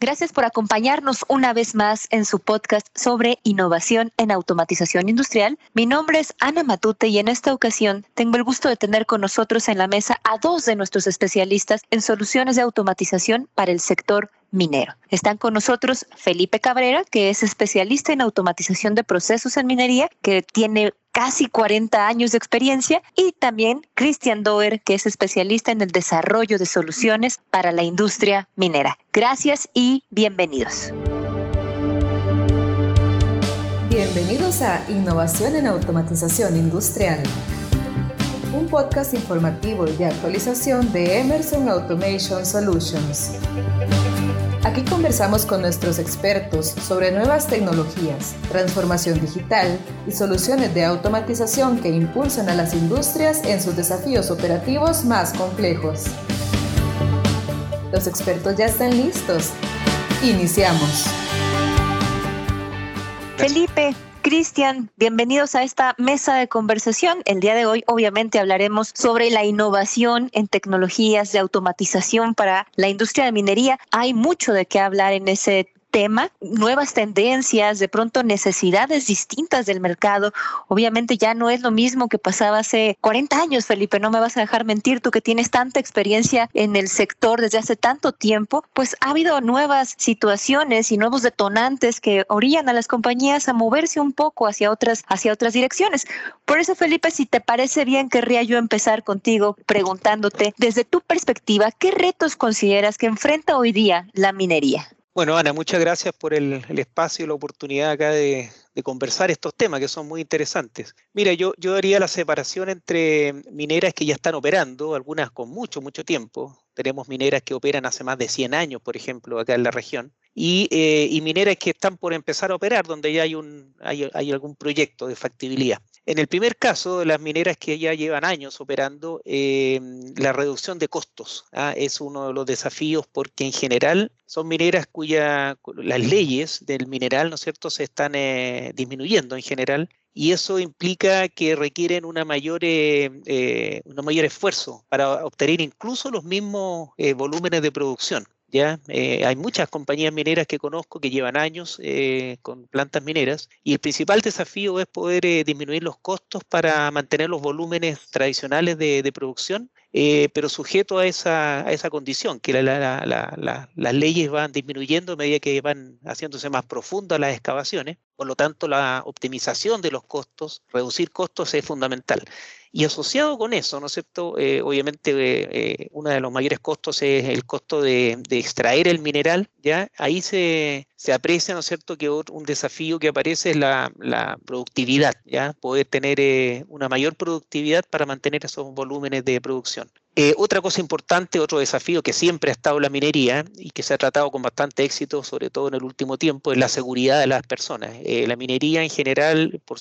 Gracias por acompañarnos una vez más en su podcast sobre innovación en automatización industrial. Mi nombre es Ana Matute y en esta ocasión tengo el gusto de tener con nosotros en la mesa a dos de nuestros especialistas en soluciones de automatización para el sector minero. Están con nosotros Felipe Cabrera, que es especialista en automatización de procesos en minería, que tiene casi 40 años de experiencia, y también Christian Doer, que es especialista en el desarrollo de soluciones para la industria minera. Gracias y bienvenidos. Bienvenidos a Innovación en Automatización Industrial, un podcast informativo y de actualización de Emerson Automation Solutions. Aquí conversamos con nuestros expertos sobre nuevas tecnologías, transformación digital y soluciones de automatización que impulsan a las industrias en sus desafíos operativos más complejos. Los expertos ya están listos. Iniciamos. Felipe, Cristian, bienvenidos a esta mesa de conversación. El día de hoy obviamente hablaremos sobre la innovación en tecnologías de automatización para la industria de minería. Hay mucho de qué hablar en ese tema, nuevas tendencias, de pronto necesidades distintas del mercado. Obviamente ya no es lo mismo que pasaba hace 40 años, Felipe, no me vas a dejar mentir, tú que tienes tanta experiencia en el sector desde hace tanto tiempo, pues ha habido nuevas situaciones y nuevos detonantes que orillan a las compañías a moverse un poco hacia otras, hacia otras direcciones. Por eso, Felipe, si te parece bien, querría yo empezar contigo preguntándote, desde tu perspectiva, ¿qué retos consideras que enfrenta hoy día la minería? Bueno, Ana, muchas gracias por el, espacio y la oportunidad acá de, conversar estos temas que son muy interesantes. Mira, yo, yo haría la separación entre mineras que ya están operando, algunas con mucho, mucho tiempo. Tenemos mineras que operan hace más de 100 años, por ejemplo, acá en la región. Y, eh, y mineras que están por empezar a operar, donde ya hay, un, hay, hay algún proyecto de factibilidad. En el primer caso, las mineras que ya llevan años operando, em, la reducción de costos ¿ah? es uno de los desafíos porque en general son mineras cuyas las leyes del mineral, ¿no es cierto?, se están eh, disminuyendo en general y eso implica que requieren una mayor, eh, eh, un mayor esfuerzo para obtener incluso los mismos volúmenes de producción. ¿Ya? Eh, hay muchas compañías mineras que conozco que llevan años eh, con plantas mineras y el principal desafío es poder eh, disminuir los costos para mantener los volúmenes tradicionales de, de producción eh, pero sujeto a esa, a esa condición, que las leyes van disminuyendo a medida que van haciéndose más profundas las excavaciones, por lo tanto la optimización de los costos, reducir costos es fundamental. Y asociado con eso, ¿no es cierto? Eh, obviamente eh, uno de los mayores costos es el costo de, extraer el mineral, ¿ya? Ahí se, aprecia, ¿no es cierto?, que un desafío que aparece es la, la productividad, ¿ya? Poder tener una mayor productividad para mantener esos volúmenes de producción. Eh, otra cosa importante, otro desafío que siempre ha estado la minería y que se ha tratado con bastante éxito, sobre todo en el último tiempo, es la seguridad de las personas. Eh, la minería en general, por,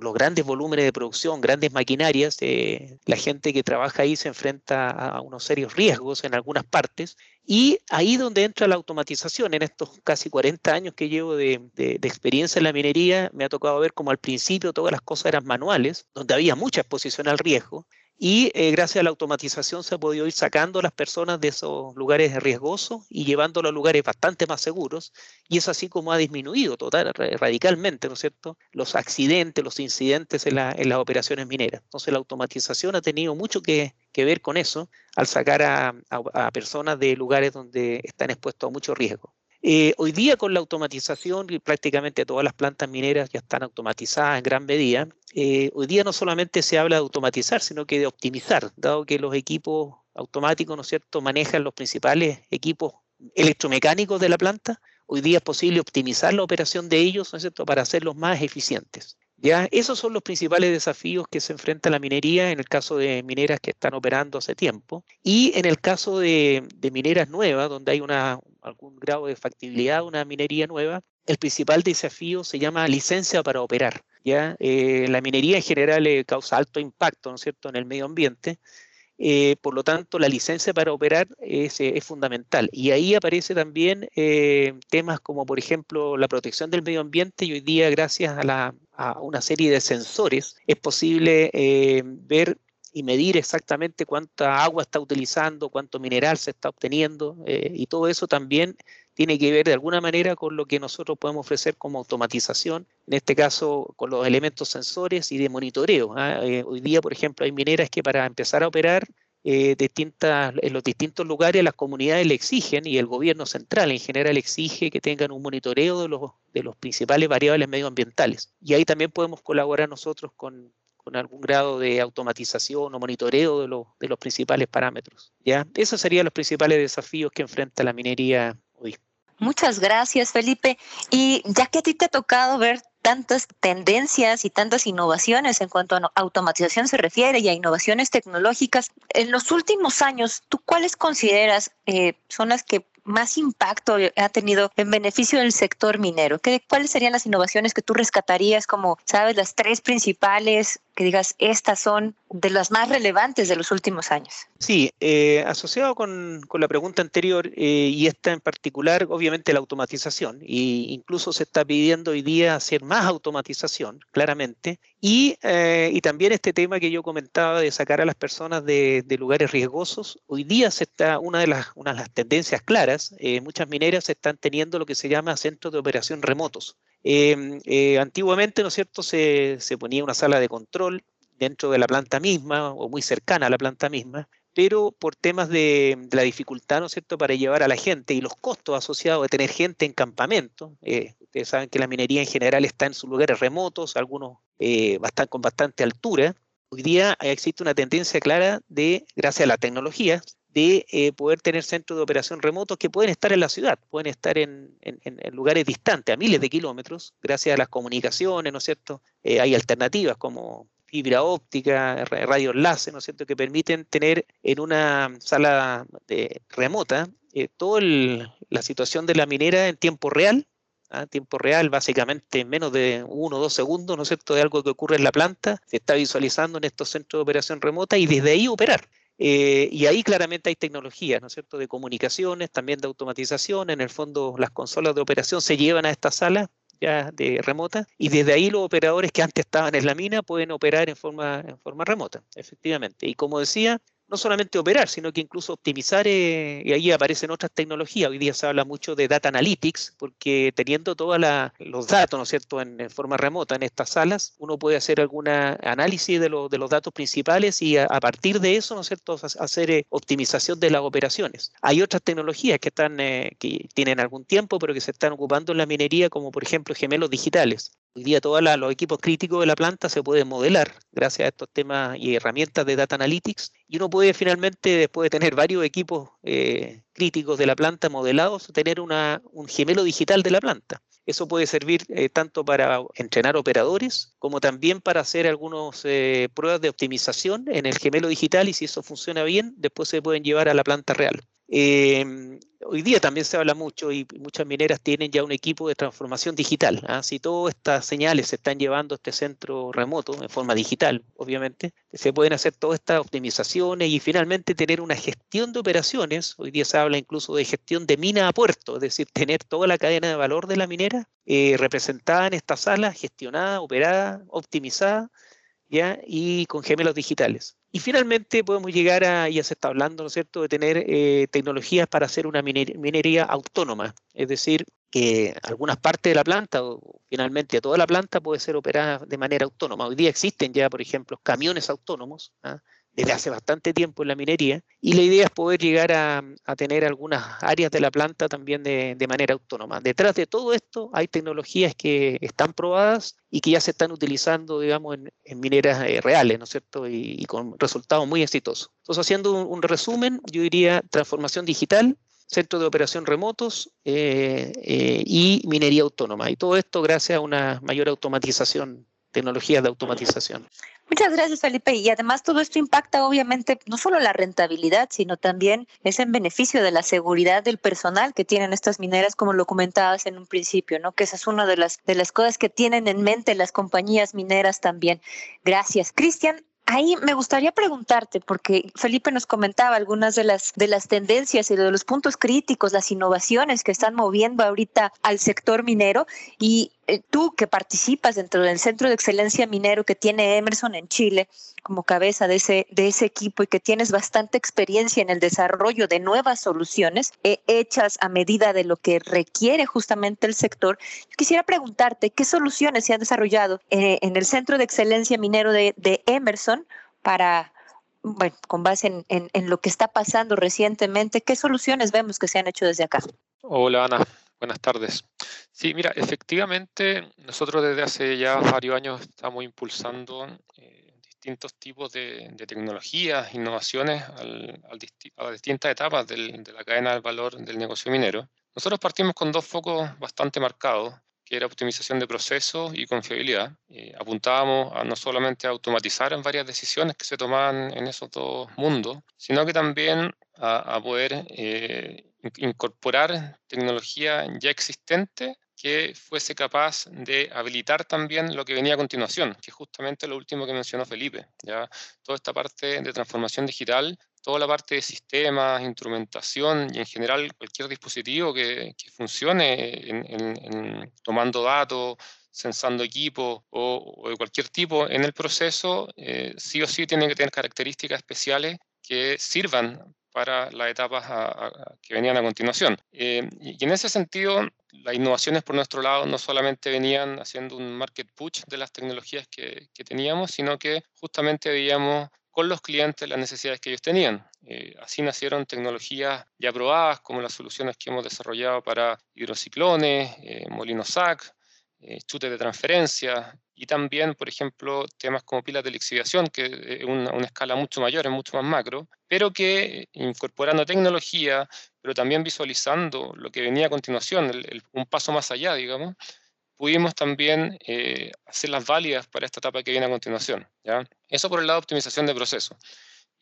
los grandes volúmenes de producción, grandes maquinarias, eh, la gente que trabaja ahí se enfrenta a unos serios riesgos en algunas partes y ahí donde entra la automatización, en estos casi 40 años que llevo de, de, experiencia en la minería, me ha tocado ver como al principio todas las cosas eran manuales, donde había mucha exposición al riesgo, y eh, gracias a la automatización se ha podido ir sacando a las personas de esos lugares riesgosos y llevándolos a lugares bastante más seguros. Y es así como ha disminuido total, radicalmente, ¿no es cierto?, los accidentes, los incidentes en, las operaciones mineras. Entonces la automatización ha tenido mucho que, ver con eso al sacar a personas de lugares donde están expuestos a mucho riesgo. Eh, hoy día con la automatización, prácticamente todas las plantas mineras ya están automatizadas en gran medida. Eh, hoy día no solamente se habla de automatizar, sino que de optimizar, dado que los equipos automáticos, ¿no es cierto?, manejan los principales equipos electromecánicos de la planta. Hoy día es posible optimizar la operación de ellos, ¿no es cierto?, para hacerlos más eficientes. ¿Ya? Esos son los principales desafíos que se enfrenta la minería en el caso de mineras que están operando hace tiempo. Y en el caso de, mineras nuevas, donde hay una, algún grado de factibilidad de una minería nueva, el principal desafío se llama licencia para operar. ¿ya? Eh, la minería en general eh, causa alto impacto ¿no es cierto? en el medio ambiente eh, por lo tanto, la licencia para operar es, eh, fundamental. Y ahí aparece también eh, temas como, por ejemplo, la protección del medio ambiente. Y hoy día, gracias a, una serie de sensores, es posible ver y medir exactamente cuánta agua está utilizando, cuánto mineral se está obteniendo. y todo eso también tiene que ver de alguna manera con lo que nosotros podemos ofrecer como automatización, en este caso con los elementos sensores y de monitoreo. ¿ah? Eh, hoy día, por ejemplo, hay mineras que para empezar a operar eh, en los distintos lugares las comunidades le exigen y el gobierno central en general exige que tengan un monitoreo de los, de los principales variables medioambientales. Y ahí también podemos colaborar nosotros con, con algún grado de automatización o monitoreo de, los, de los principales parámetros. ¿ya? Esos serían los principales desafíos que enfrenta la minería hoy. Muchas gracias, Felipe. Y ya que a ti te ha tocado ver tantas tendencias y tantas innovaciones en cuanto a automatización se refiere y a innovaciones tecnológicas, en los últimos años, ¿tú cuáles consideras eh, son las que más impacto ha tenido en beneficio del sector minero? ¿Qué, ¿Cuáles serían las innovaciones que tú rescatarías como, sabes, las tres principales que digas, estas son de las más relevantes de los últimos años? Sí, eh, asociado con, con, la pregunta anterior eh, y esta en particular, obviamente la automatización, e incluso se está pidiendo hoy día hacer más automatización, claramente, y, eh, y también este tema que yo comentaba de sacar a las personas de, de lugares riesgosos, hoy día se está, una de las, una de las tendencias claras, muchas mineras están teniendo lo que se llama centros de operación remotos. Em, eh, antiguamente, ¿no es cierto?, se, se, ponía una sala de control dentro de la planta misma o muy cercana a la planta misma, pero por temas de, la dificultad, ¿no es cierto?, para llevar a la gente y los costos asociados de tener gente en campamento. Eh, ustedes saben que la minería en general está en sus lugares remotos, algunos eh, con bastante altura. Hoy día existe una tendencia clara de, gracias a la tecnología, de eh, poder tener centros de operación remotos que pueden estar en la ciudad, pueden estar en, lugares distantes, a miles de kilómetros, gracias a las comunicaciones, ¿no es cierto? Eh, hay alternativas como fibra óptica, radio enlace, ¿no es cierto?, que permiten tener en una sala de, remota eh, toda la situación de la minera en tiempo real, ¿ah? tiempo real, básicamente en menos de uno o dos segundos, ¿no es cierto?, de algo que ocurre en la planta, se está visualizando en estos centros de operación remota y desde ahí operar. Eh, y ahí claramente hay tecnologías, ¿no es cierto?, de comunicaciones, también de automatización. En el fondo, las consolas de operación se llevan a esta sala ya de remota y desde ahí los operadores que antes estaban en la mina pueden operar en forma, en forma remota, efectivamente. Y como decía, no solamente operar, sino que incluso optimizar, eh, y ahí aparecen otras tecnologías. Hoy día se habla mucho de data analytics, porque teniendo todos los datos, ¿no es cierto?, en, forma remota en estas salas, uno puede hacer algún análisis de, de, los datos principales y a, partir de eso, ¿no es cierto?, hacer eh, optimización de las operaciones. Hay otras tecnologías que, están, eh, que tienen algún tiempo, pero que se están ocupando en la minería, como por ejemplo gemelos digitales. Hoy día todos los equipos críticos de la planta se pueden modelar gracias a estos temas y herramientas de Data Analytics y uno puede finalmente, después de tener varios equipos eh, críticos de la planta modelados, tener una, un gemelo digital de la planta. Eso puede servir eh, tanto para entrenar operadores como también para hacer algunas eh, pruebas de optimización en el gemelo digital y si eso funciona bien, después se pueden llevar a la planta real. Eh, hoy día también se habla mucho y muchas mineras tienen ya un equipo de transformación digital. ¿ah? Si todas estas señales se están llevando a este centro remoto en forma digital, obviamente, se pueden hacer todas estas optimizaciones y finalmente tener una gestión de operaciones. Hoy día se habla incluso de gestión de mina a puerto, es decir, tener toda la cadena de valor de la minera eh, representada en esta sala, gestionada, operada, optimizada, ¿ya? y con gemelos digitales. Y finalmente podemos llegar a, ya se está hablando, ¿no es cierto?, de tener eh, tecnologías para hacer una minería autónoma, es decir, que algunas partes de la planta o finalmente toda la planta puede ser operada de manera autónoma. Hoy día existen ya, por ejemplo, camiones autónomos, ¿ah? Desde hace bastante tiempo en la minería y la idea es poder llegar a, tener algunas áreas de la planta también de, manera autónoma. Detrás de todo esto hay tecnologías que están probadas y que ya se están utilizando, digamos, en, mineras eh, reales, ¿no es cierto? Y, con resultados muy exitosos. Entonces, haciendo un, resumen, yo diría transformación digital, centro de operación remotos eh, eh, y minería autónoma. Y todo esto gracias a una mayor automatización, tecnologías de automatización. Muchas gracias, Felipe. Y además todo esto impacta obviamente no solo la rentabilidad, sino también es en beneficio de la seguridad del personal que tienen estas mineras, como lo comentabas en un principio, ¿no? Que esa es una de las, de las cosas que tienen en mente las compañías mineras también. Gracias. Cristian, Ahí me gustaría preguntarte, porque Felipe nos comentaba algunas de las, de las tendencias y de los puntos críticos, las innovaciones que están moviendo ahorita al sector minero. Y tú que participas dentro del Centro de Excelencia Minero que tiene Emerson en Chile como cabeza de ese, de ese equipo y que tienes bastante experiencia en el desarrollo de nuevas soluciones eh, hechas a medida de lo que requiere justamente el sector, quisiera preguntarte qué soluciones se han desarrollado eh, en el Centro de Excelencia Minero de, Emerson para bueno, con base en, en, lo que está pasando recientemente, ¿qué soluciones vemos que se han hecho desde acá? Hola Ana, buenas tardes. Sí, mira, efectivamente, nosotros desde hace ya varios años estamos impulsando eh, distintos tipos de, tecnologías, innovaciones a distintas etapas de la cadena del valor del negocio minero. Nosotros partimos con dos focos bastante marcados, que era optimización de procesos y confiabilidad. Eh, apuntábamos a no solamente a automatizar en varias decisiones que se tomaban en esos dos mundos, sino que también a, poder eh, incorporar tecnología ya existente que fuese capaz de habilitar también lo que venía a continuación, que es justamente lo último que mencionó Felipe. ¿ya? Toda esta parte de transformación digital, toda la parte de sistemas, instrumentación y en general cualquier dispositivo que, funcione en, tomando datos, sensando equipos o, de cualquier tipo en el proceso, eh, sí o sí tiene que tener características especiales que sirvan para las etapas que venían a continuación. Eh, y, en ese sentido, las innovaciones por nuestro lado no solamente venían haciendo un market push de las tecnologías que, teníamos, sino que justamente veíamos con los clientes las necesidades que ellos tenían. Eh, así nacieron tecnologías ya probadas, como las soluciones que hemos desarrollado para hidrociclones, eh, molinos SAC, eh, chutes de transferencia y también, por ejemplo, temas como pilas de lixiviación, que es una, una, escala mucho mayor, es mucho más macro, pero que incorporando tecnología, pero también visualizando lo que venía a continuación, un paso más allá, digamos, pudimos también eh, hacerlas válidas para esta etapa que viene a continuación. ¿ya? Eso por el lado de optimización de procesos.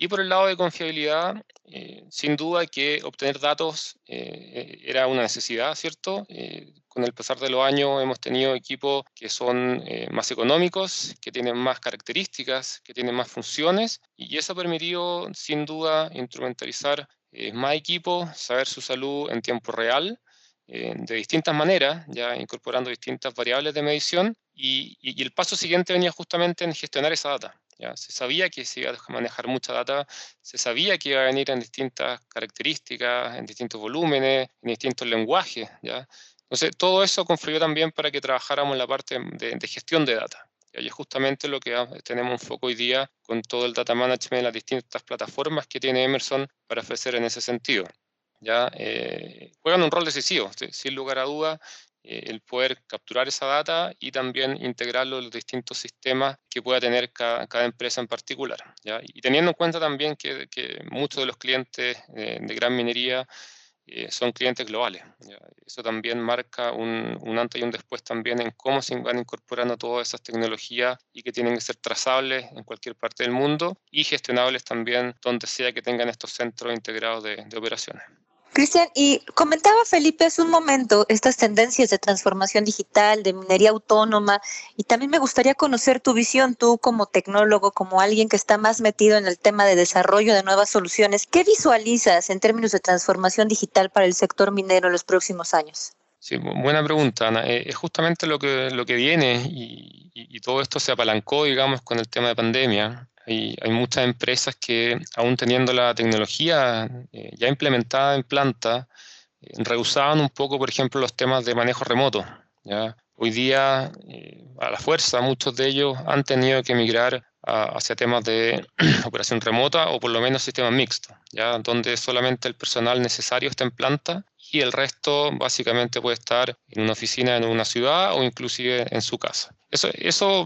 Y por el lado de confiabilidad, eh, sin duda que obtener datos eh, era una necesidad, ¿cierto? Eh, con el pasar de los años hemos tenido equipos que son más económicos, que tienen más características, que tienen más funciones, y eso ha permitido, sin duda, instrumentalizar más equipos, saber su salud en tiempo real, de distintas maneras, ya incorporando distintas variables de medición, y, y el paso siguiente venía justamente en gestionar esa data. Se sabía que se iba a manejar mucha data, se sabía que iba a venir en distintas características, en distintos volúmenes, en distintos lenguajes. ¿ya? Entonces, todo eso confluyó también para que trabajáramos en la parte de, gestión de data. Y es justamente lo que tenemos un foco hoy día con todo el data management, las distintas plataformas que tiene Emerson para ofrecer en ese sentido. ¿ya? Eh, juegan un rol decisivo, sin lugar a dudas, eh, el poder capturar esa data y también integrarlo en los distintos sistemas que pueda tener cada, empresa en particular. Y teniendo en cuenta también que, muchos de los clientes eh, de gran minería eh, son clientes globales. Eso también marca un, un, antes y un después también en cómo se van incorporando todas esas tecnologías y que tienen que ser trazables en cualquier parte del mundo y gestionables también donde sea que tengan estos centros integrados de operaciones. Cristian, y comentaba Felipe hace un momento estas tendencias de transformación digital, de minería autónoma, y también me gustaría conocer tu visión, tú como tecnólogo, como alguien que está más metido en el tema de desarrollo de nuevas soluciones. ¿Qué visualizas en términos de transformación digital para el sector minero en los próximos años? Sí, buena pregunta, Ana. Eh, es justamente lo que, lo que viene y, y todo esto se apalancó, digamos, con el tema de pandemia. Hay, muchas empresas que, aún teniendo la tecnología eh, ya implementada en planta, eh, rehusaban un poco, por ejemplo, los temas de manejo remoto. ¿ya? Hoy día, eh, a la fuerza, muchos de ellos han tenido que migrar hacia temas de operación remota o por lo menos sistemas mixtos, donde solamente el personal necesario está en planta y el resto básicamente puede estar en una oficina en una ciudad o inclusive en su casa. Eso, eso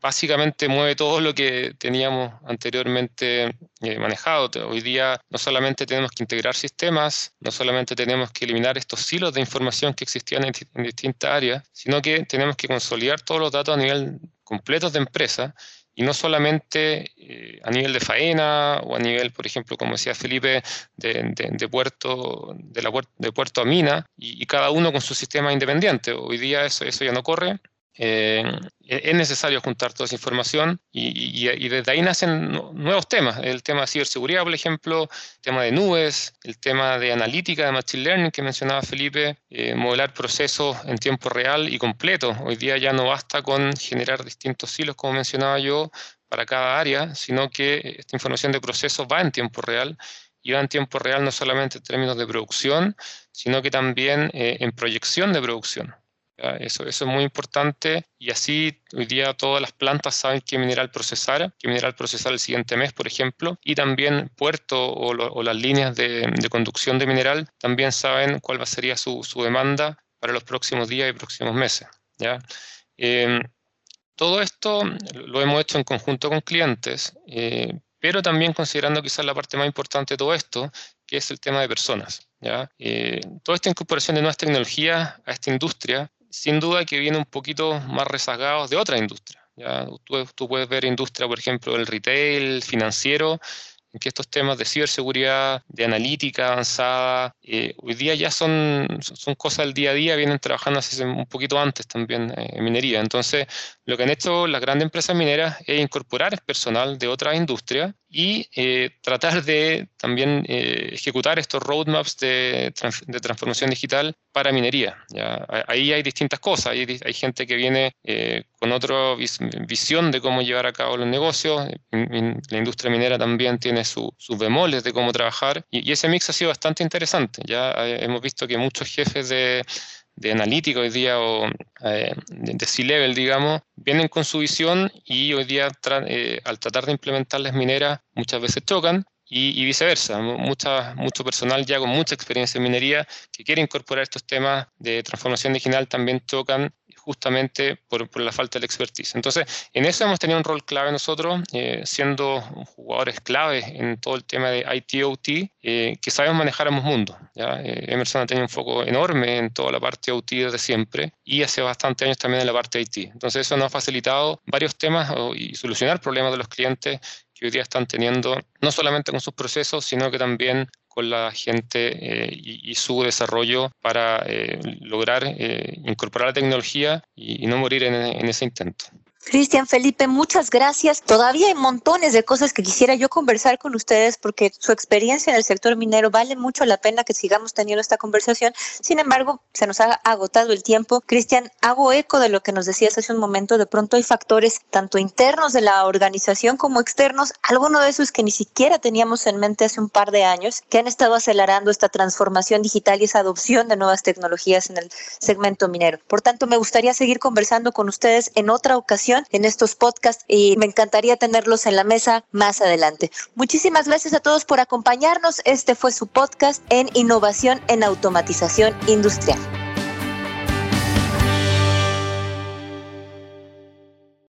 básicamente mueve todo lo que teníamos anteriormente eh, manejado. Hoy día no solamente tenemos que integrar sistemas, no solamente tenemos que eliminar estos silos de información que existían en, distintas áreas, sino que tenemos que consolidar todos los datos a nivel completo de empresa y no solamente eh, a nivel de faena o a nivel, por ejemplo, como decía Felipe, de, puerto, de, la, de puerto a mina, y, cada uno con su sistema independiente. Hoy día eso, eso ya no corre, eh, es necesario juntar toda esa información y, desde ahí nacen nuevos temas. El tema de ciberseguridad, por ejemplo, el tema de nubes, el tema de analítica, de machine learning que mencionaba Felipe, eh, modelar procesos en tiempo real y completo. Hoy día ya no basta con generar distintos hilos, como mencionaba yo, para cada área, sino que esta información de procesos va en tiempo real y va en tiempo real no solamente en términos de producción, sino que también eh, en proyección de producción. Eso, eso es muy importante y así hoy día todas las plantas saben qué mineral procesar, qué mineral procesar el siguiente mes, por ejemplo, y también puerto o, las líneas de, conducción de mineral también saben cuál sería su, su, demanda para los próximos días y próximos meses. ¿ya? Em, todo esto lo hemos hecho en conjunto con clientes, eh, pero también considerando quizás la parte más importante de todo esto, que es el tema de personas. ¿ya? Eh, toda esta incorporación de nuevas tecnologías a esta industria sin duda que viene un poquito más rezagados de otra industria. ¿ya? Tú, puedes ver industria, por ejemplo, del retail, financiero, en que estos temas de ciberseguridad, de analítica avanzada, eh, hoy día ya son, son cosas del día a día, vienen trabajando hace un poquito antes también eh, en minería. Entonces, lo que han hecho las grandes empresas mineras es incorporar personal de otras industrias y eh, tratar de también eh, ejecutar estos roadmaps de, transformación digital para minería. ¿ya? Ahí hay distintas cosas, hay, gente que viene eh, con otra visión de cómo llevar a cabo los negocios, la industria minera también tiene sus bemoles de cómo trabajar y, ese mix ha sido bastante interesante. Ya hemos visto que muchos jefes de, de analítica hoy día o eh, de C-level, digamos, vienen con su visión y hoy día eh, al tratar de implementar las mineras muchas veces chocan y, viceversa. Mucha, mucho personal ya con mucha experiencia en minería que quiere incorporar estos temas de transformación digital también chocan justamente por, la falta de expertise. Entonces, en eso hemos tenido un rol clave nosotros, eh, siendo jugadores clave en todo el tema de IT-OT, eh, que sabemos manejar ambos mundos. ¿ya? Eh, Emerson ha tenido un foco enorme en toda la parte OT desde siempre y hace bastante años también en la parte IT. Entonces, eso nos ha facilitado varios temas y solucionar problemas de los clientes que hoy día están teniendo, no solamente con sus procesos, sino que también con la gente eh, y, su desarrollo para eh, lograr eh, incorporar la tecnología y, no morir en ese intento. Cristian Felipe, muchas gracias. Todavía hay montones de cosas que quisiera yo conversar con ustedes porque su experiencia en el sector minero vale mucho la pena que sigamos teniendo esta conversación. Sin embargo, se nos ha agotado el tiempo. Cristian, hago eco de lo que nos decías hace un momento. De pronto hay factores tanto internos de la organización como externos, algunos de esos que ni siquiera teníamos en mente hace un par de años, que han estado acelerando esta transformación digital y esa adopción de nuevas tecnologías en el segmento minero. Por tanto, me gustaría seguir conversando con ustedes en otra ocasión en estos podcasts y me encantaría tenerlos en la mesa más adelante. Muchísimas gracias a todos por acompañarnos. Este fue su podcast en innovación en automatización industrial.